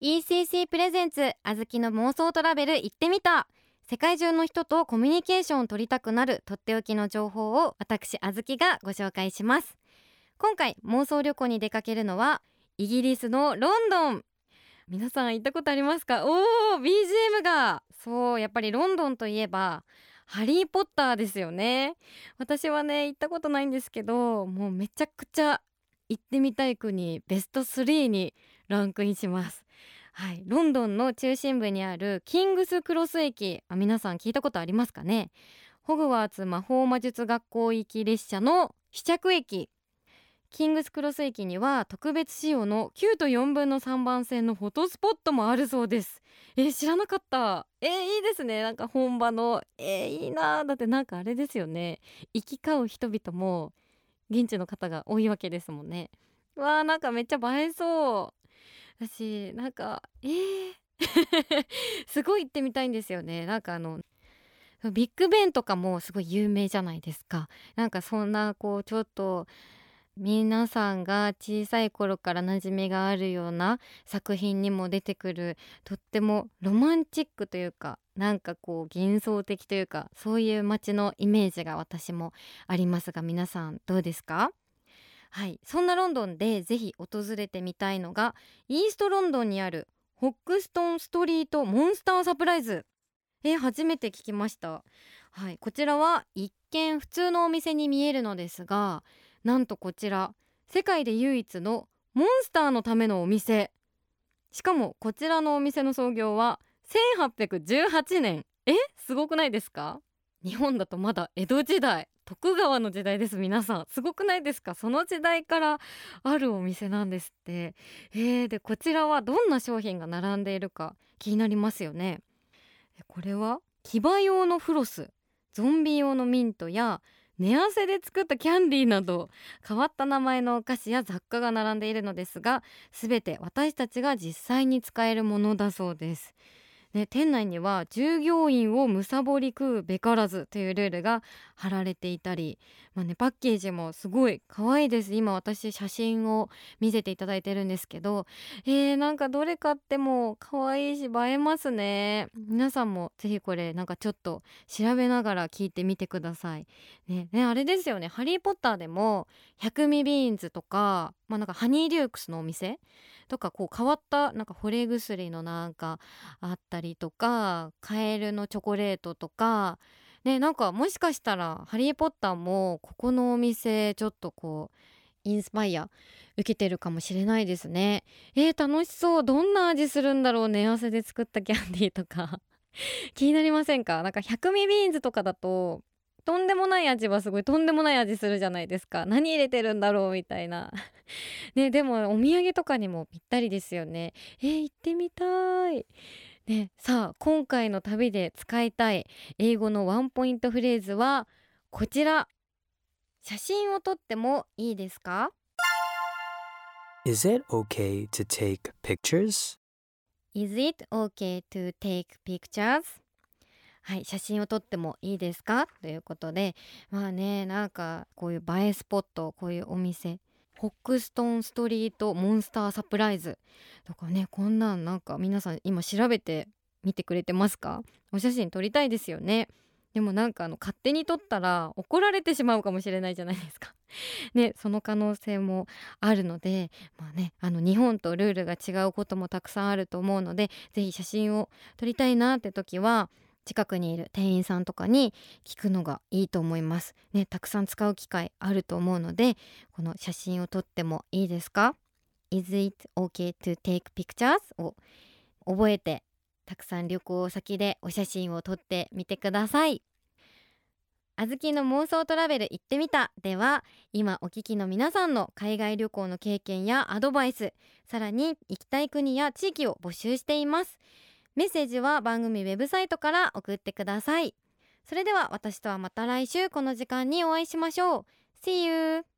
ECC プレゼンツあずきの妄想トラベル行ってみた。世界中の人とコミュニケーションを取りたくなるとっておきの情報を私あずきがご紹介します。今回妄想旅行に出かけるのはイギリスのロンドン。皆さん行ったことありますか？おー BGM が。そうやっぱりロンドンといえばハリーポッターですよね。私はね行ったことないんですけどもうめちゃくちゃ行ってみたい国ベスト3にランクインします。はい、ロンドンの中心部にあるキングスクロス駅。あ皆さん聞いたことありますかね？ホグワーツ魔法魔術学校行き列車の試着駅。キングスクロス駅には特別仕様の9と4分の3番線のフォトスポットもあるそうです。えー、知らなかった。えー、いいですね。なんか本場のえー、いいなだってなんかあれですよね。行き交う人々も現地の方が多いわけですもんね。わーなんかめっちゃ映えそう。う私なんかえー すごい行ってみたいんですよね。なんかあのビッグベンとかもすごい有名じゃないですか。なんかそんなこうちょっと皆さんが小さい頃から馴染みがあるような作品にも出てくるとってもロマンチックというかなんかこう幻想的というかそういう街のイメージが私もありますが皆さんどうですか？はいそんなロンドンでぜひ訪れてみたいのがイーストロンドンにあるホックストンストリートモンスターサプライズ。え初めて聞きました。はいこちらは一見普通のお店に見えるのですがなんとこちら世界で唯一のモンスターのためのお店。しかもこちらのお店の創業は1818年。えすごくないですか？日本だとまだ江戸時代。徳川の時代です皆さん。すごくないですか？その時代からあるお店なんですって。えー、でこちらはどんな商品が並んでいるか気になりますよね。これは騎馬用のフロスゾンビ用のミントや寝汗で作ったキャンディーなど変わった名前のお菓子や雑貨が並んでいるのですが全て私たちが実際に使えるものだそうです。ね、店内には従業員をむさぼり食うべからずというルールが貼られていたり、まあね、パッケージもすごい可愛いです。今私写真を見せていただいてるんですけどえー、なんかどれ買っても可愛いし映えますね。皆さんもぜひこれなんかちょっと調べながら聞いてみてください。ねねあれですよね。ハリーポッターでも百味ビーンズとかまあなんかハニーデュークスのお店？とかこう変わったなんか惚れ薬のなんかあったりとかカエルのチョコレートとかねなんかもしかしたら「ハリー・ポッター」もここのお店ちょっとこうインスパイア受けてるかもしれないですね。えー、楽しそう。どんな味するんだろう寝汗で作ったキャンディーとか。気になりませんか？なんか百味ビーンズとかだととんでもない味はすごいとんでもない味するじゃないですか。何入れてるんだろうみたいな。ねでもお土産とかにもぴったりですよね。えー、行ってみたい。ねさあ今回の旅で使いたい英語のワンポイントフレーズはこちら。写真を撮ってもいいですか？Is it okay to take pictures? Is it okay to take pictures? はい写真を撮ってもいいですか？ということでまあねなんかこういう映えスポットこういうお店ホックストンストリートモンスターサプライズとかねこんなんなんか皆さん今調べてみてくれてますか？お写真撮りたいですよね。でもなんかあの勝手に撮ったら怒られてしまうかもしれないじゃないですか。ねその可能性もあるのでまあねあの日本とルールが違うこともたくさんあると思うので是非写真を撮りたいなって時は近くにいる店員さんとかに聞くのがいいと思います。ね、たくさん使う機会あると思うのでこの写真を撮ってもいいですか？Is it okay to take pictures? を覚えてたくさん旅行先でお写真を撮ってみてください。あずきの妄想トラベル行ってみたでは今お聞きの皆さんの海外旅行の経験やアドバイスさらに行きたい国や地域を募集していますメッセージは番組ウェブサイトから送ってくださいそれでは私とはまた来週この時間にお会いしましょう See you!